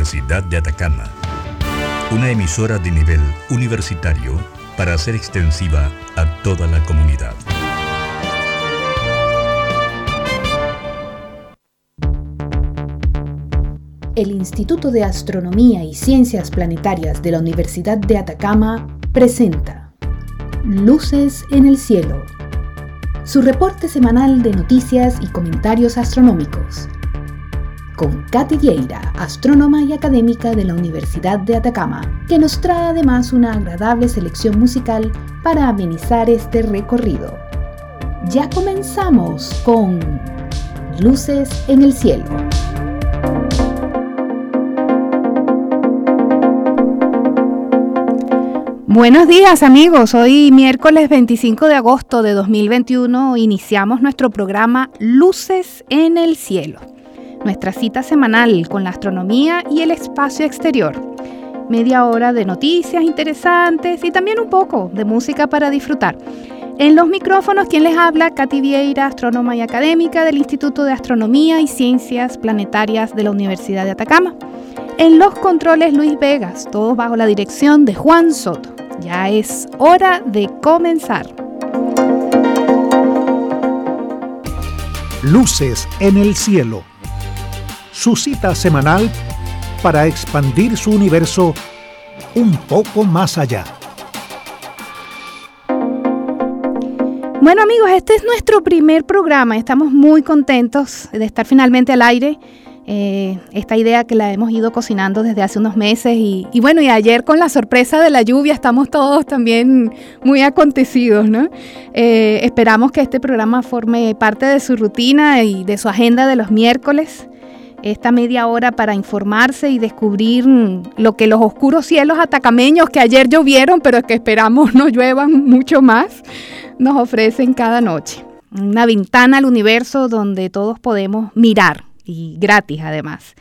Universidad de Atacama. Una emisora de nivel universitario para ser extensiva a toda la comunidad. El Instituto de Astronomía y Ciencias Planetarias de la Universidad de Atacama presenta Luces en el Cielo, su reporte semanal de noticias y comentarios astronómicos con Katy Vieira, astrónoma y académica de la Universidad de Atacama, que nos trae además una agradable selección musical para amenizar este recorrido. Ya comenzamos con Luces en el Cielo. Buenos días amigos, hoy miércoles 25 de agosto de 2021 iniciamos nuestro programa Luces en el Cielo nuestra cita semanal con la astronomía y el espacio exterior. Media hora de noticias interesantes y también un poco de música para disfrutar. En los micrófonos, quien les habla, Katy Vieira, astrónoma y académica del Instituto de Astronomía y Ciencias Planetarias de la Universidad de Atacama. En los controles, Luis Vegas, todos bajo la dirección de Juan Soto. Ya es hora de comenzar. Luces en el cielo su cita semanal para expandir su universo un poco más allá. Bueno amigos, este es nuestro primer programa. Estamos muy contentos de estar finalmente al aire. Eh, esta idea que la hemos ido cocinando desde hace unos meses y, bueno, y ayer con la sorpresa de la lluvia estamos todos también muy acontecidos, ¿no? Eh, esperamos que este programa forme parte de su rutina y de su agenda de los miércoles esta media hora para informarse y descubrir lo que los oscuros cielos atacameños que ayer llovieron, pero que esperamos no lluevan mucho más, nos ofrecen cada noche. Una ventana al universo donde todos podemos mirar y gratis además.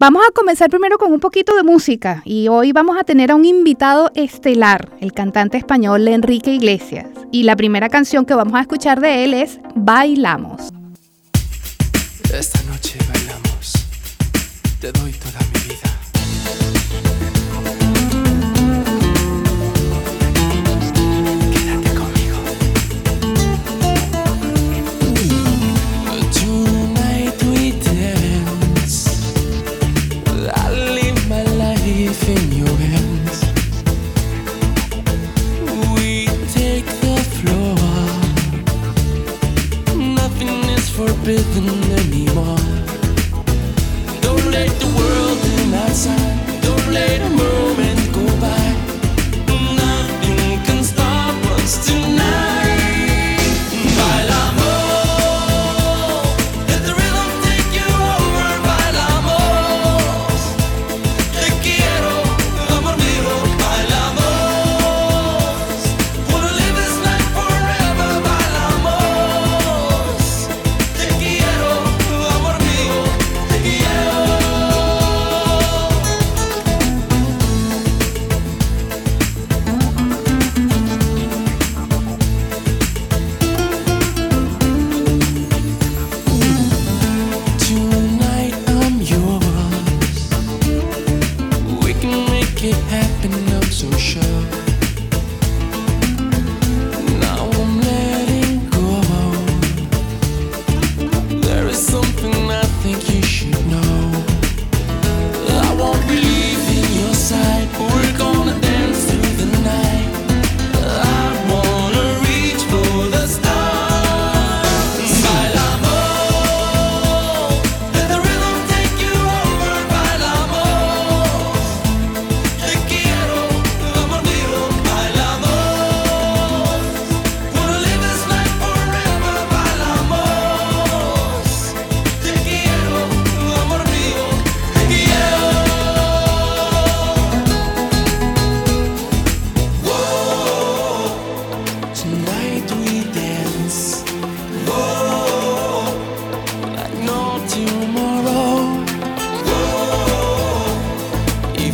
Vamos a comenzar primero con un poquito de música y hoy vamos a tener a un invitado estelar, el cantante español Enrique Iglesias. Y la primera canción que vamos a escuchar de él es Bailamos. Te doy toda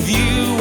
you.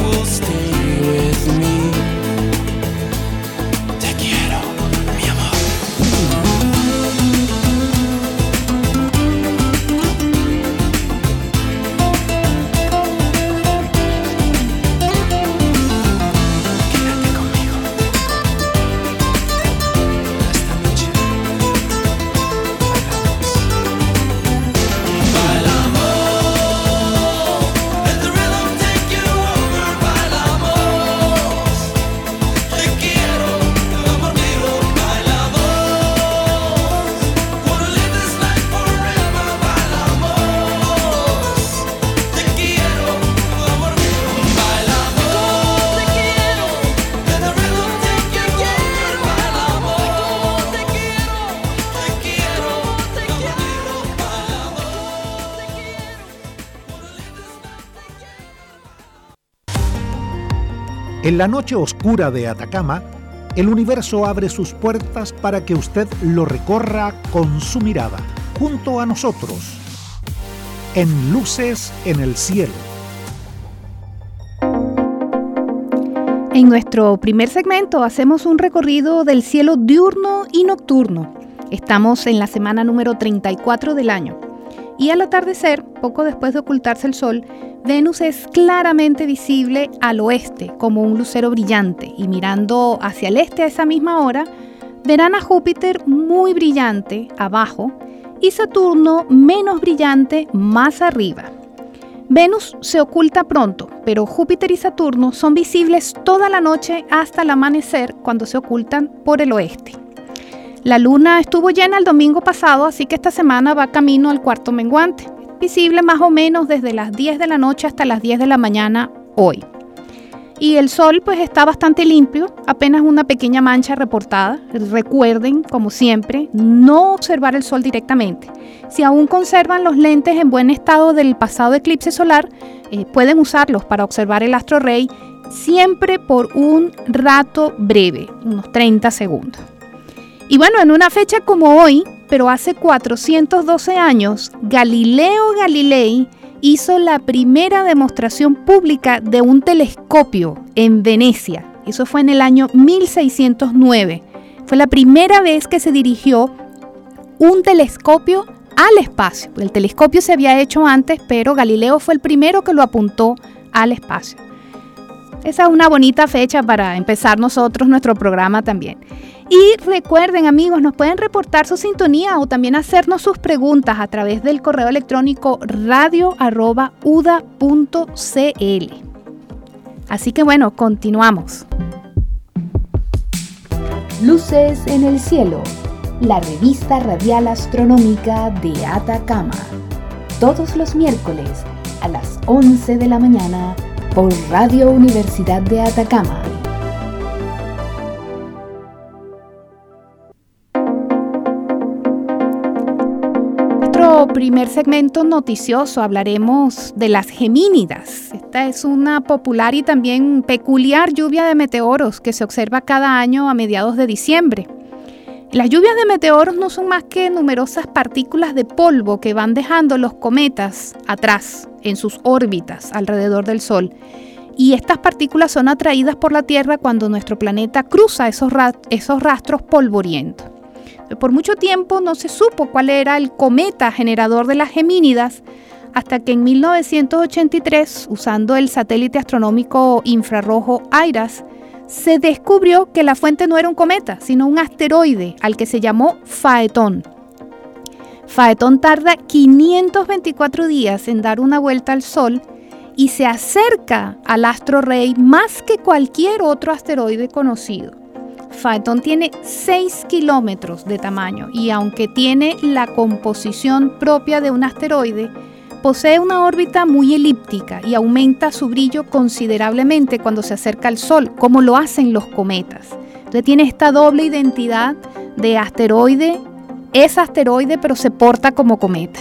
En la noche oscura de Atacama, el universo abre sus puertas para que usted lo recorra con su mirada, junto a nosotros, en Luces en el Cielo. En nuestro primer segmento hacemos un recorrido del cielo diurno y nocturno. Estamos en la semana número 34 del año. Y al atardecer, poco después de ocultarse el sol, Venus es claramente visible al oeste como un lucero brillante y mirando hacia el este a esa misma hora, verán a Júpiter muy brillante abajo y Saturno menos brillante más arriba. Venus se oculta pronto, pero Júpiter y Saturno son visibles toda la noche hasta el amanecer cuando se ocultan por el oeste. La luna estuvo llena el domingo pasado, así que esta semana va camino al cuarto menguante visible más o menos desde las 10 de la noche hasta las 10 de la mañana hoy. Y el sol pues está bastante limpio, apenas una pequeña mancha reportada. Recuerden, como siempre, no observar el sol directamente. Si aún conservan los lentes en buen estado del pasado eclipse solar, eh, pueden usarlos para observar el astro rey siempre por un rato breve, unos 30 segundos. Y bueno, en una fecha como hoy, pero hace 412 años, Galileo Galilei hizo la primera demostración pública de un telescopio en Venecia. Eso fue en el año 1609. Fue la primera vez que se dirigió un telescopio al espacio. El telescopio se había hecho antes, pero Galileo fue el primero que lo apuntó al espacio. Esa es una bonita fecha para empezar nosotros nuestro programa también. Y recuerden amigos, nos pueden reportar su sintonía o también hacernos sus preguntas a través del correo electrónico radio.uda.cl. Así que bueno, continuamos. Luces en el cielo, la revista radial astronómica de Atacama. Todos los miércoles a las 11 de la mañana por Radio Universidad de Atacama. Primer segmento noticioso hablaremos de las gemínidas. Esta es una popular y también peculiar lluvia de meteoros que se observa cada año a mediados de diciembre. Las lluvias de meteoros no son más que numerosas partículas de polvo que van dejando los cometas atrás en sus órbitas alrededor del Sol. Y estas partículas son atraídas por la Tierra cuando nuestro planeta cruza esos, esos rastros polvorientos. Por mucho tiempo no se supo cuál era el cometa generador de las gemínidas, hasta que en 1983, usando el satélite astronómico infrarrojo IRAS, se descubrió que la fuente no era un cometa, sino un asteroide al que se llamó Faetón. Faetón tarda 524 días en dar una vuelta al Sol y se acerca al astro rey más que cualquier otro asteroide conocido. Faetón tiene 6 kilómetros de tamaño y aunque tiene la composición propia de un asteroide, posee una órbita muy elíptica y aumenta su brillo considerablemente cuando se acerca al Sol, como lo hacen los cometas. Entonces tiene esta doble identidad de asteroide, es asteroide pero se porta como cometa.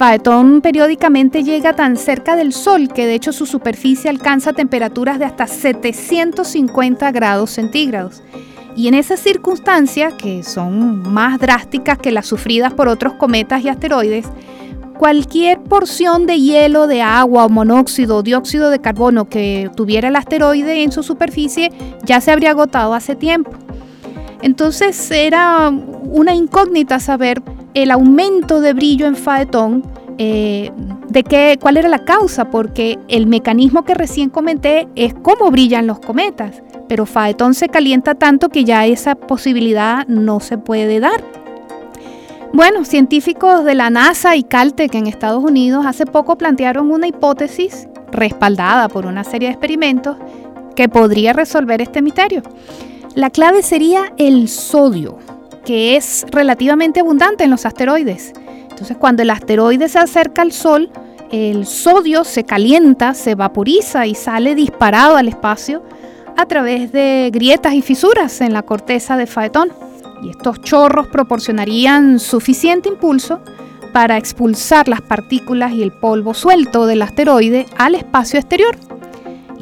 Faetón periódicamente llega tan cerca del Sol que de hecho su superficie alcanza temperaturas de hasta 750 grados centígrados. Y en esas circunstancias, que son más drásticas que las sufridas por otros cometas y asteroides, cualquier porción de hielo, de agua o monóxido o dióxido de carbono que tuviera el asteroide en su superficie ya se habría agotado hace tiempo. Entonces era una incógnita saber el aumento de brillo en Faetón, eh, de qué, cuál era la causa, porque el mecanismo que recién comenté es cómo brillan los cometas, pero Faetón se calienta tanto que ya esa posibilidad no se puede dar. Bueno, científicos de la NASA y Caltech en Estados Unidos hace poco plantearon una hipótesis respaldada por una serie de experimentos que podría resolver este misterio. La clave sería el sodio, que es relativamente abundante en los asteroides. Entonces, cuando el asteroide se acerca al Sol, el sodio se calienta, se vaporiza y sale disparado al espacio a través de grietas y fisuras en la corteza de Faetón. Y estos chorros proporcionarían suficiente impulso para expulsar las partículas y el polvo suelto del asteroide al espacio exterior.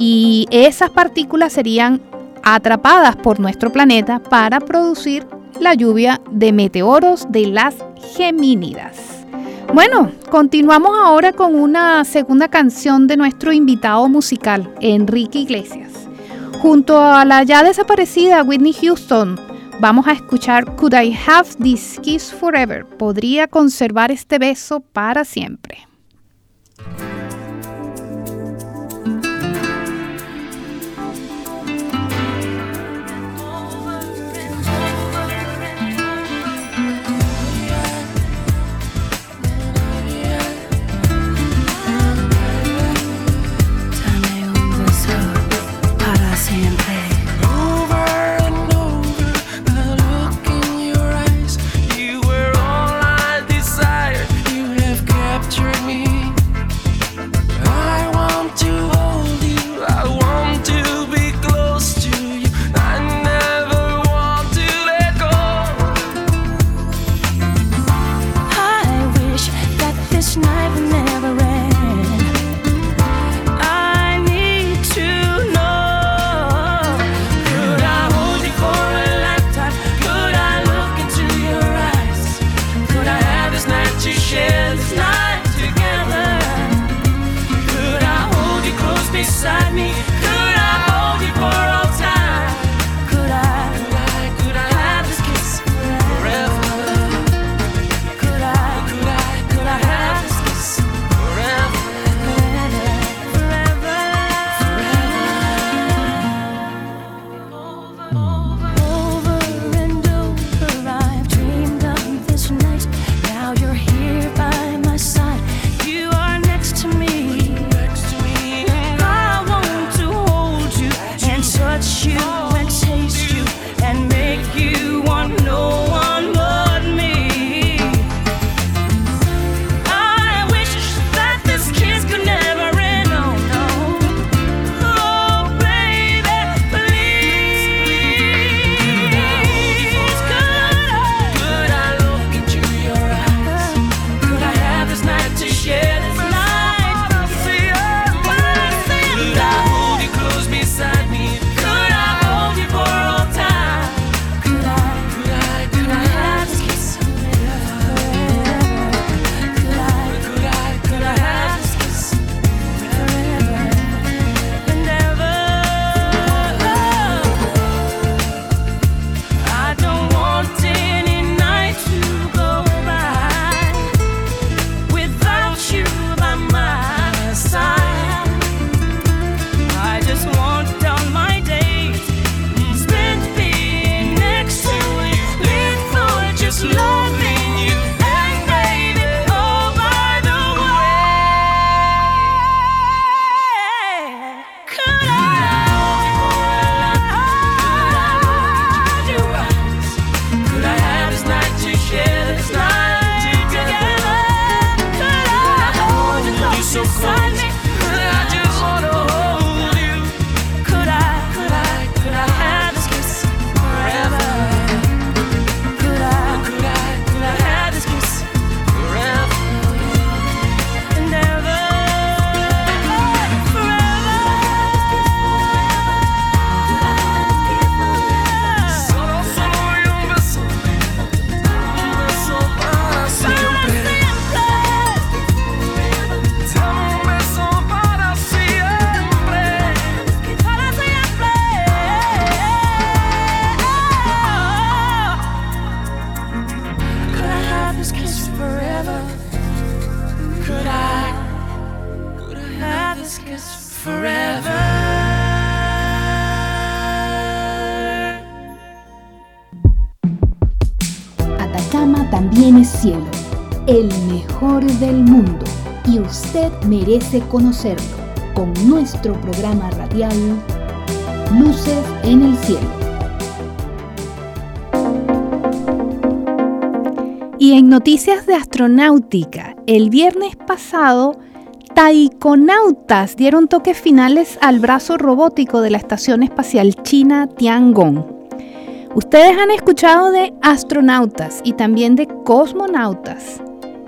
y esas partículas serían atrapadas por nuestro planeta para producir la lluvia de meteoros de las Gemínidas. Bueno, continuamos ahora con una segunda canción de nuestro invitado musical, Enrique Iglesias. Junto a la ya desaparecida Whitney Houston, vamos a escuchar Could I Have This Kiss Forever? ¿Podría conservar este beso para siempre? Merece conocerlo con nuestro programa radial Luces en el Cielo. Y en noticias de astronáutica, el viernes pasado, taikonautas dieron toques finales al brazo robótico de la Estación Espacial China Tiangong. Ustedes han escuchado de astronautas y también de cosmonautas,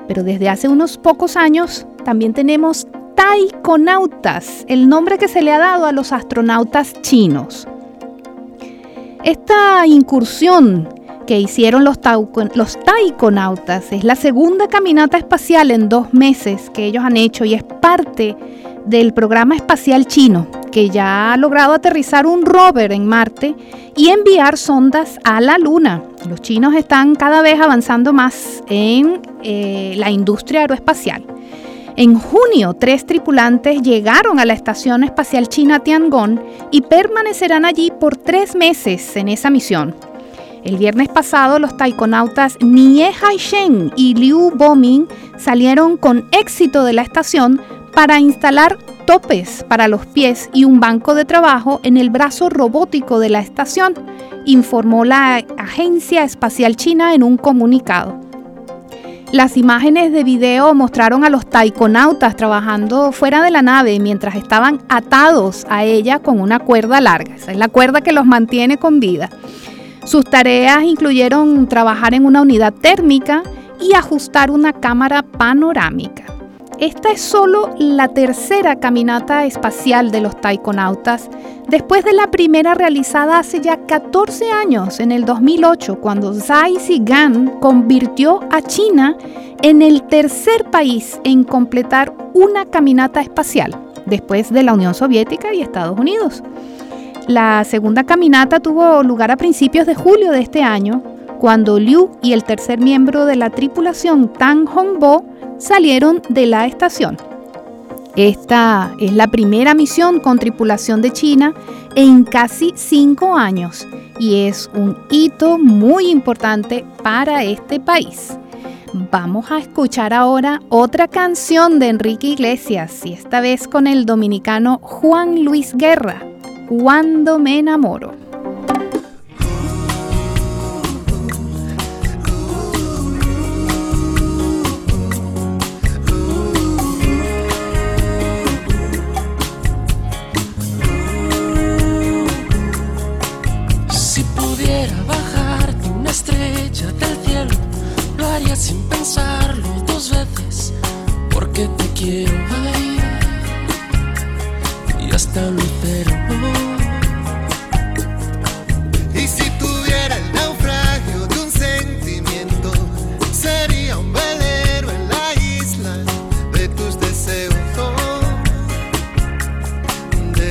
pero desde hace unos pocos años también tenemos taikonautas, el nombre que se le ha dado a los astronautas chinos. Esta incursión que hicieron los, taikonautas es la segunda caminata espacial en dos meses que ellos han hecho y es parte del programa espacial chino, que ya ha logrado aterrizar un rover en Marte y enviar sondas a la Luna. Los chinos están cada vez avanzando más en eh, la industria aeroespacial. En junio, tres tripulantes llegaron a la Estación Espacial China Tiangong y permanecerán allí por tres meses en esa misión. El viernes pasado, los taikonautas Nie Haisheng y Liu Boming salieron con éxito de la estación para instalar topes para los pies y un banco de trabajo en el brazo robótico de la estación, informó la Agencia Espacial China en un comunicado. Las imágenes de video mostraron a los taikonautas trabajando fuera de la nave mientras estaban atados a ella con una cuerda larga. Esa es la cuerda que los mantiene con vida. Sus tareas incluyeron trabajar en una unidad térmica y ajustar una cámara panorámica. Esta es solo la tercera caminata espacial de los taikonautas, después de la primera realizada hace ya 14 años, en el 2008, cuando Zhai Zigan convirtió a China en el tercer país en completar una caminata espacial, después de la Unión Soviética y Estados Unidos. La segunda caminata tuvo lugar a principios de julio de este año, cuando Liu y el tercer miembro de la tripulación Tang Hongbo salieron de la estación. Esta es la primera misión con tripulación de China en casi cinco años y es un hito muy importante para este país. Vamos a escuchar ahora otra canción de Enrique Iglesias y esta vez con el dominicano Juan Luis Guerra, Cuando me enamoro.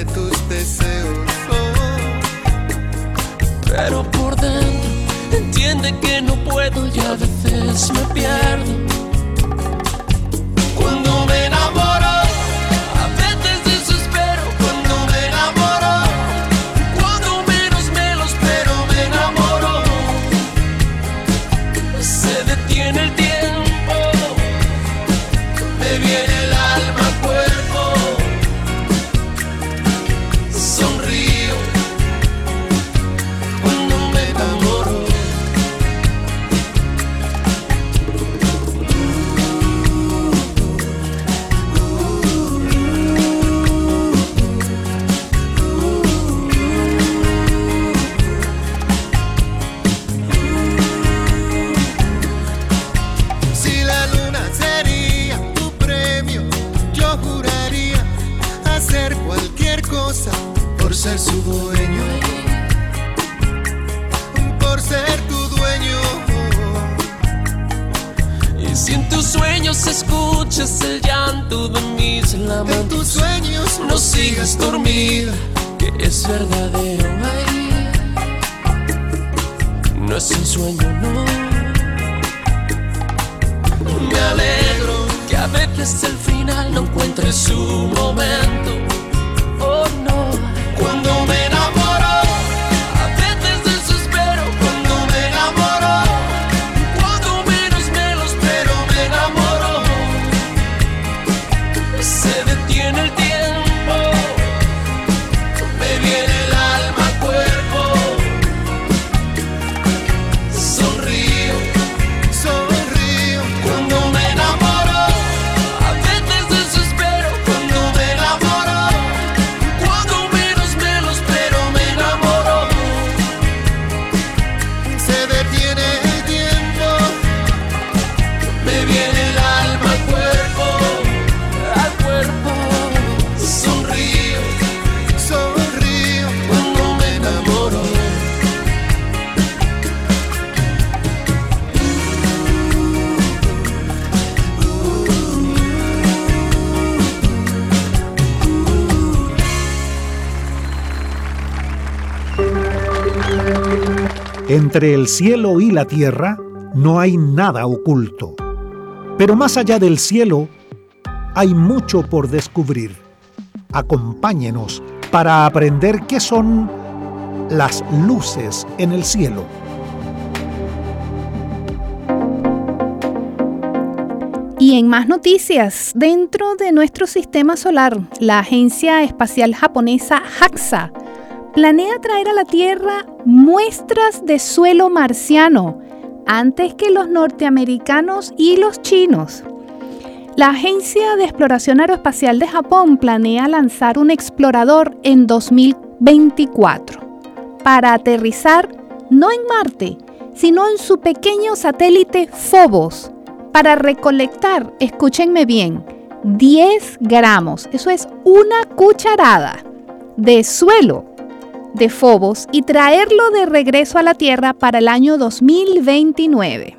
Tus deseos. Pero por dentro entiende que no puedo ya me pierdo Cuando me enamoro, Entre el cielo y la tierra no hay nada oculto. Pero más allá del cielo, hay mucho por descubrir. Acompáñenos para aprender qué son las luces en el cielo. Y en más noticias, dentro de nuestro sistema solar, la agencia espacial japonesa JAXA planea traer a la Tierra muestras de suelo marciano antes que los norteamericanos y los chinos. La Agencia de Exploración Aeroespacial de Japón planea lanzar un explorador en 2024 para aterrizar no en Marte, sino en su pequeño satélite Phobos, para recolectar, escúchenme bien, 10 gramos, eso es una cucharada de suelo de Phobos y traerlo de regreso a la Tierra para el año 2029.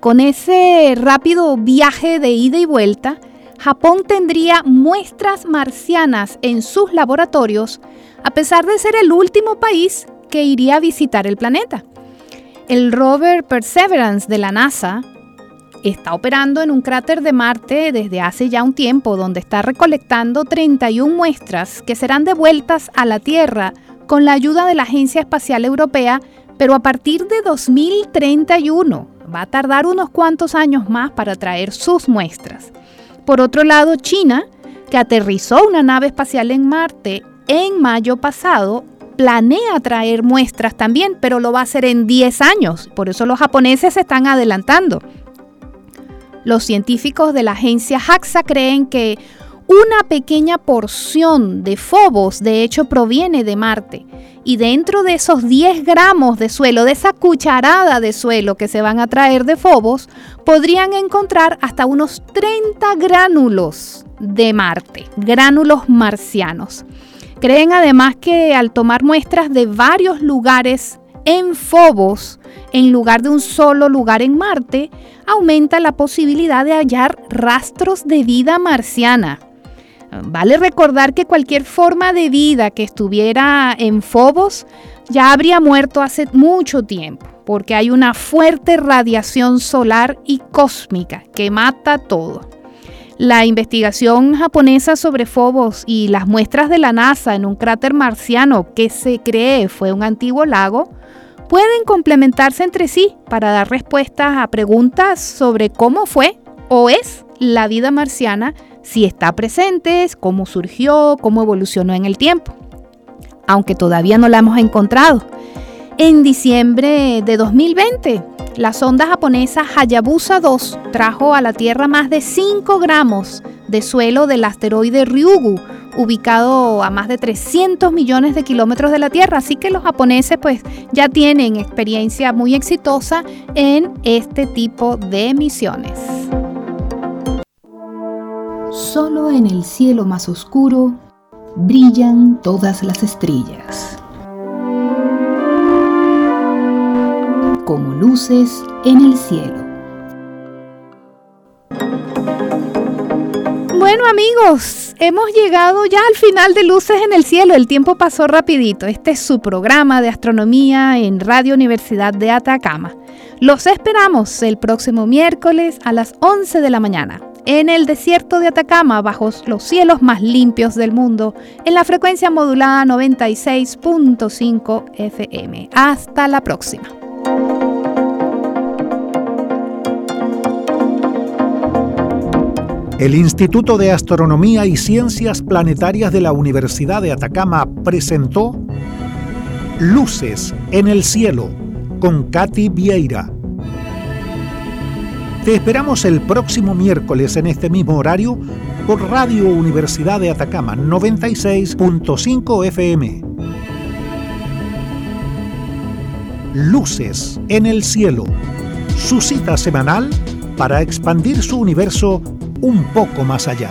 Con ese rápido viaje de ida y vuelta, Japón tendría muestras marcianas en sus laboratorios, a pesar de ser el último país que iría a visitar el planeta. El rover Perseverance de la NASA está operando en un cráter de Marte desde hace ya un tiempo, donde está recolectando 31 muestras que serán devueltas a la Tierra con la ayuda de la Agencia Espacial Europea, pero a partir de 2031. Va a tardar unos cuantos años más para traer sus muestras. Por otro lado, China, que aterrizó una nave espacial en Marte en mayo pasado, planea traer muestras también, pero lo va a hacer en 10 años. Por eso los japoneses se están adelantando. Los científicos de la agencia JAXA creen que una pequeña porción de Phobos de hecho proviene de Marte y dentro de esos 10 gramos de suelo, de esa cucharada de suelo que se van a traer de Phobos, podrían encontrar hasta unos 30 gránulos de Marte, gránulos marcianos. Creen además que al tomar muestras de varios lugares en Phobos, en lugar de un solo lugar en Marte, aumenta la posibilidad de hallar rastros de vida marciana. Vale recordar que cualquier forma de vida que estuviera en Phobos ya habría muerto hace mucho tiempo, porque hay una fuerte radiación solar y cósmica que mata todo. La investigación japonesa sobre Phobos y las muestras de la NASA en un cráter marciano que se cree fue un antiguo lago pueden complementarse entre sí para dar respuestas a preguntas sobre cómo fue o es la vida marciana, si está presente, cómo surgió, cómo evolucionó en el tiempo, aunque todavía no la hemos encontrado. En diciembre de 2020, la sonda japonesa Hayabusa 2 trajo a la Tierra más de 5 gramos de suelo del asteroide Ryugu, ubicado a más de 300 millones de kilómetros de la Tierra. Así que los japoneses pues ya tienen experiencia muy exitosa en este tipo de misiones. Solo en el cielo más oscuro brillan todas las estrellas. Como luces en el cielo. Bueno amigos, hemos llegado ya al final de Luces en el Cielo. El tiempo pasó rapidito. Este es su programa de astronomía en Radio Universidad de Atacama. Los esperamos el próximo miércoles a las 11 de la mañana en el desierto de Atacama, bajo los cielos más limpios del mundo, en la frecuencia modulada 96.5 FM. Hasta la próxima. El Instituto de Astronomía y Ciencias Planetarias de la Universidad de Atacama presentó Luces en el Cielo con Katy Vieira. Te esperamos el próximo miércoles en este mismo horario por Radio Universidad de Atacama 96.5 FM. Luces en el Cielo, su cita semanal para expandir su universo un poco más allá.